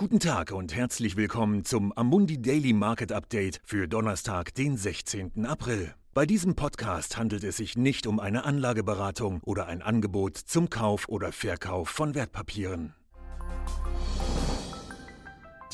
Guten Tag und herzlich willkommen zum Amundi Daily Market Update für Donnerstag, den 16. April. Bei diesem Podcast handelt es sich nicht um eine Anlageberatung oder ein Angebot zum Kauf oder Verkauf von Wertpapieren.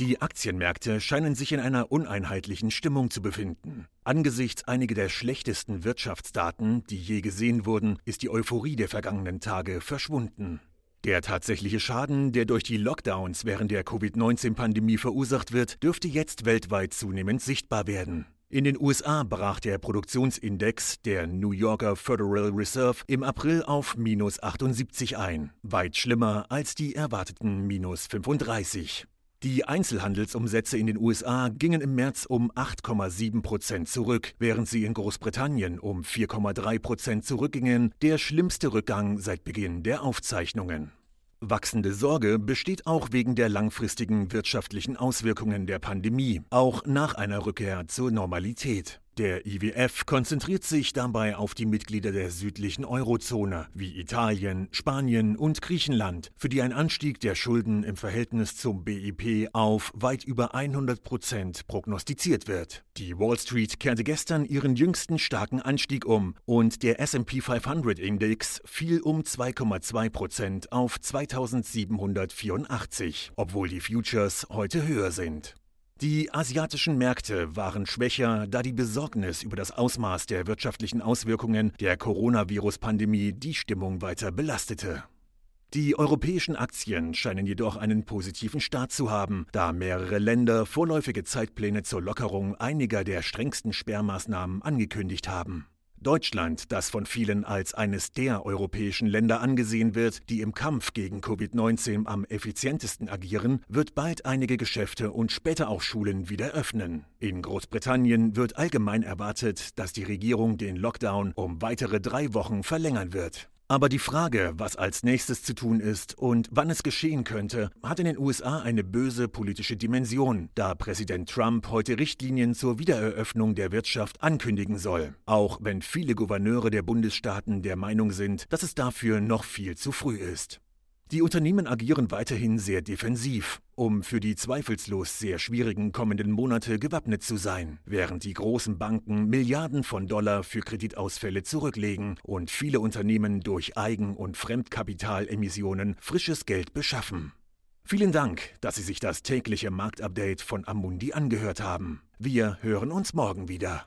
Die Aktienmärkte scheinen sich in einer uneinheitlichen Stimmung zu befinden. Angesichts einiger der schlechtesten Wirtschaftsdaten, die je gesehen wurden, ist die Euphorie der vergangenen Tage verschwunden. Der tatsächliche Schaden, der durch die Lockdowns während der Covid-19-Pandemie verursacht wird, dürfte jetzt weltweit zunehmend sichtbar werden. In den USA brach der Produktionsindex der New Yorker Federal Reserve im April auf minus 78 ein, weit schlimmer als die erwarteten minus 35. Die Einzelhandelsumsätze in den USA gingen im März um 8,7 Prozent zurück, während sie in Großbritannien um 4,3 Prozent zurückgingen, der schlimmste Rückgang seit Beginn der Aufzeichnungen. Wachsende Sorge besteht auch wegen der langfristigen wirtschaftlichen Auswirkungen der Pandemie, auch nach einer Rückkehr zur Normalität. Der IWF konzentriert sich dabei auf die Mitglieder der südlichen Eurozone wie Italien, Spanien und Griechenland, für die ein Anstieg der Schulden im Verhältnis zum BIP auf weit über 100 Prozent prognostiziert wird. Die Wall Street kehrte gestern ihren jüngsten starken Anstieg um und der SP 500 Index fiel um 2,2 Prozent auf 2784, obwohl die Futures heute höher sind. Die asiatischen Märkte waren schwächer, da die Besorgnis über das Ausmaß der wirtschaftlichen Auswirkungen der Coronavirus-Pandemie die Stimmung weiter belastete. Die europäischen Aktien scheinen jedoch einen positiven Start zu haben, da mehrere Länder vorläufige Zeitpläne zur Lockerung einiger der strengsten Sperrmaßnahmen angekündigt haben. Deutschland, das von vielen als eines der europäischen Länder angesehen wird, die im Kampf gegen Covid-19 am effizientesten agieren, wird bald einige Geschäfte und später auch Schulen wieder öffnen. In Großbritannien wird allgemein erwartet, dass die Regierung den Lockdown um weitere drei Wochen verlängern wird. Aber die Frage, was als nächstes zu tun ist und wann es geschehen könnte, hat in den USA eine böse politische Dimension, da Präsident Trump heute Richtlinien zur Wiedereröffnung der Wirtschaft ankündigen soll, auch wenn viele Gouverneure der Bundesstaaten der Meinung sind, dass es dafür noch viel zu früh ist. Die Unternehmen agieren weiterhin sehr defensiv, um für die zweifellos sehr schwierigen kommenden Monate gewappnet zu sein, während die großen Banken Milliarden von Dollar für Kreditausfälle zurücklegen und viele Unternehmen durch Eigen- und Fremdkapitalemissionen frisches Geld beschaffen. Vielen Dank, dass Sie sich das tägliche Marktupdate von Amundi angehört haben. Wir hören uns morgen wieder.